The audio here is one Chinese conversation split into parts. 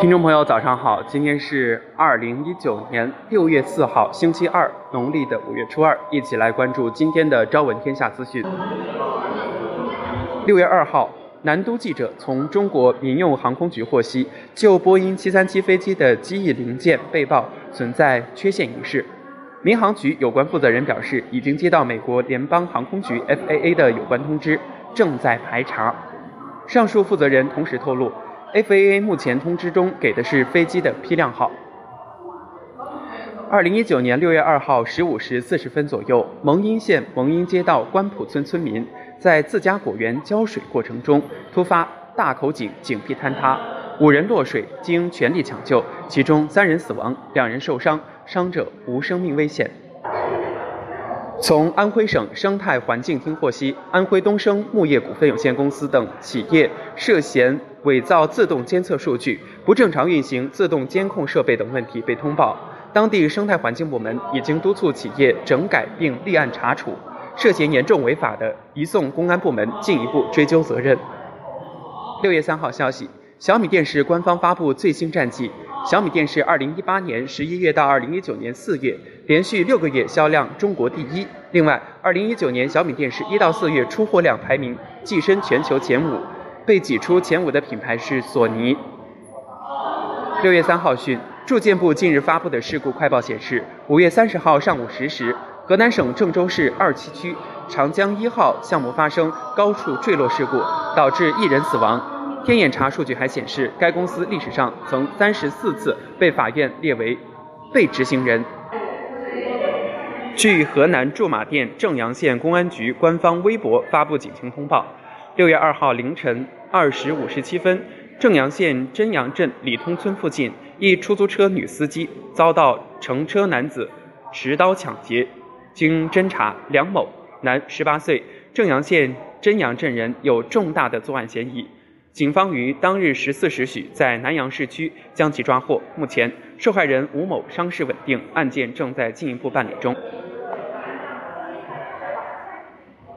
听众朋友，早上好！今天是二零一九年六月四号，星期二，农历的五月初二，一起来关注今天的《朝闻天下》资讯。六月二号，南都记者从中国民用航空局获悉，就波音七三七飞机的机翼零件被曝存在缺陷一事，民航局有关负责人表示，已经接到美国联邦航空局 FAA 的有关通知，正在排查。上述负责人同时透露。FAA 目前通知中给的是飞机的批量号。二零一九年六月二号十五时四十分左右，蒙阴县蒙阴街道关浦村村民在自家果园浇水过程中突发大口井井壁坍塌，五人落水，经全力抢救，其中三人死亡，两人受伤，伤者无生命危险。从安徽省生态环境厅获悉，安徽东升牧业股份有限公司等企业涉嫌伪造自动监测数据、不正常运行自动监控设备等问题被通报。当地生态环境部门已经督促企业整改并立案查处，涉嫌严重违法的，移送公安部门进一步追究责任。六月三号消息，小米电视官方发布最新战绩。小米电视二零一八年十一月到二零一九年四月连续六个月销量中国第一。另外，二零一九年小米电视一到四月出货量排名跻身全球前五，被挤出前五的品牌是索尼。六月三号讯，住建部近日发布的事故快报显示，五月三十号上午十时，河南省郑州市二七区长江一号项目发生高处坠落事故，导致一人死亡。天眼查数据还显示，该公司历史上曾三十四次被法院列为被执行人。据河南驻马店正阳县公安局官方微博发布警情通报，六月二号凌晨二时五十七分，正阳县真阳镇李通村附近，一出租车女司机遭到乘车男子持刀抢劫。经侦查，梁某，男，十八岁，正阳县真阳镇人，有重大的作案嫌疑。警方于当日十四时许在南阳市区将其抓获。目前，受害人吴某伤势稳定，案件正在进一步办理中。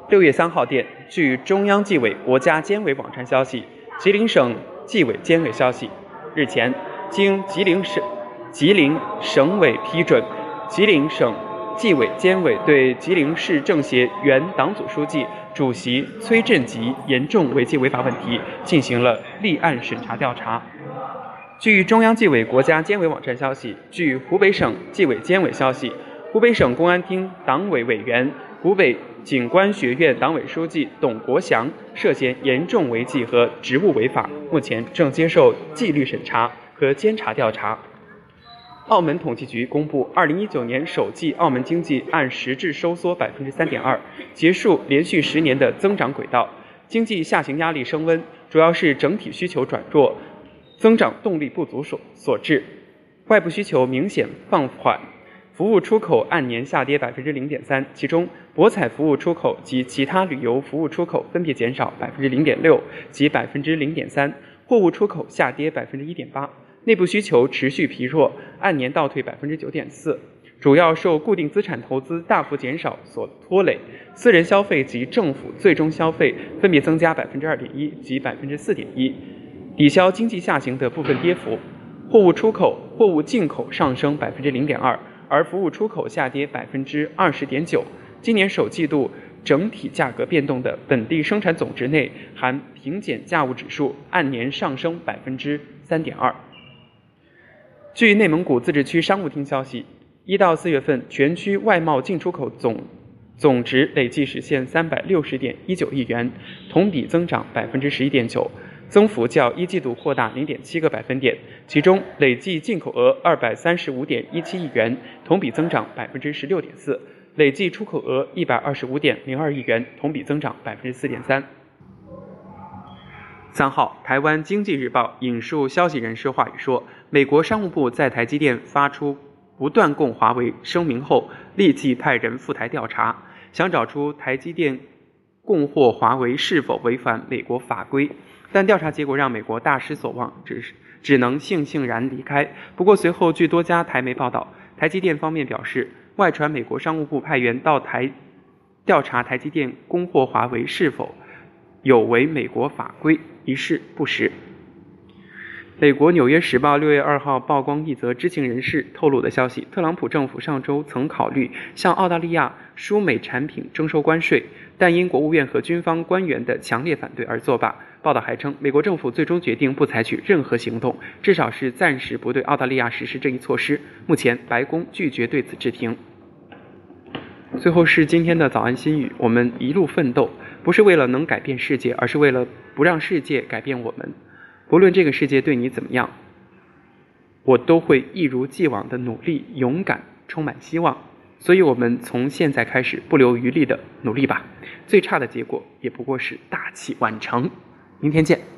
六月三号电，据中央纪委国家监委网站消息，吉林省纪委监委消息，日前，经吉林省吉林省委批准，吉林省纪委监委对吉林市政协原党组书记。主席崔振吉严重违纪违法问题进行了立案审查调查。据中央纪委国家监委网站消息，据湖北省纪委监委消息，湖北省公安厅党委委员、湖北警官学院党委书记董国祥涉嫌严重违纪和职务违法，目前正接受纪律审查和监察调查。澳门统计局公布，二零一九年首季澳门经济按实质收缩百分之三点二，结束连续十年的增长轨道。经济下行压力升温，主要是整体需求转弱，增长动力不足所所致。外部需求明显放缓，服务出口按年下跌百分之零点三，其中博彩服务出口及其他旅游服务出口分别减少百分之零点六及百分之零点三，货物出口下跌百分之一点八。内部需求持续疲弱，按年倒退百分之九点四，主要受固定资产投资大幅减少所拖累。私人消费及政府最终消费分别增加百分之二点一及百分之四点一，抵消经济下行的部分跌幅。货物出口、货物进口上升百分之零点二，而服务出口下跌百分之二十点九。今年首季度整体价格变动的本地生产总值内含平减价物指数按年上升百分之三点二。据内蒙古自治区商务厅消息，一到四月份全区外贸进出口总总值累计实现三百六十点一九亿元，同比增长百分之十一点九，增幅较一季度扩大零点七个百分点。其中，累计进口额二百三十五点一七亿元，同比增长百分之十六点四；累计出口额一百二十五点零二亿元，同比增长百分之四点三。三号，台湾经济日报引述消息人士话语说，美国商务部在台积电发出不断供华为声明后，立即派人赴台调查，想找出台积电供货华为是否违反美国法规。但调查结果让美国大失所望，只是只能悻悻然离开。不过随后，据多家台媒报道，台积电方面表示，外传美国商务部派员到台调查台积电供货华为是否有违美国法规。一事不实。美国《纽约时报》六月二号曝光一则知情人士透露的消息：特朗普政府上周曾考虑向澳大利亚输美产品征收关税，但因国务院和军方官员的强烈反对而作罢。报道还称，美国政府最终决定不采取任何行动，至少是暂时不对澳大利亚实施这一措施。目前，白宫拒绝对此置评。最后是今天的早安心语：我们一路奋斗，不是为了能改变世界，而是为了不让世界改变我们。不论这个世界对你怎么样，我都会一如既往的努力、勇敢、充满希望。所以，我们从现在开始不留余力的努力吧。最差的结果也不过是大器晚成。明天见。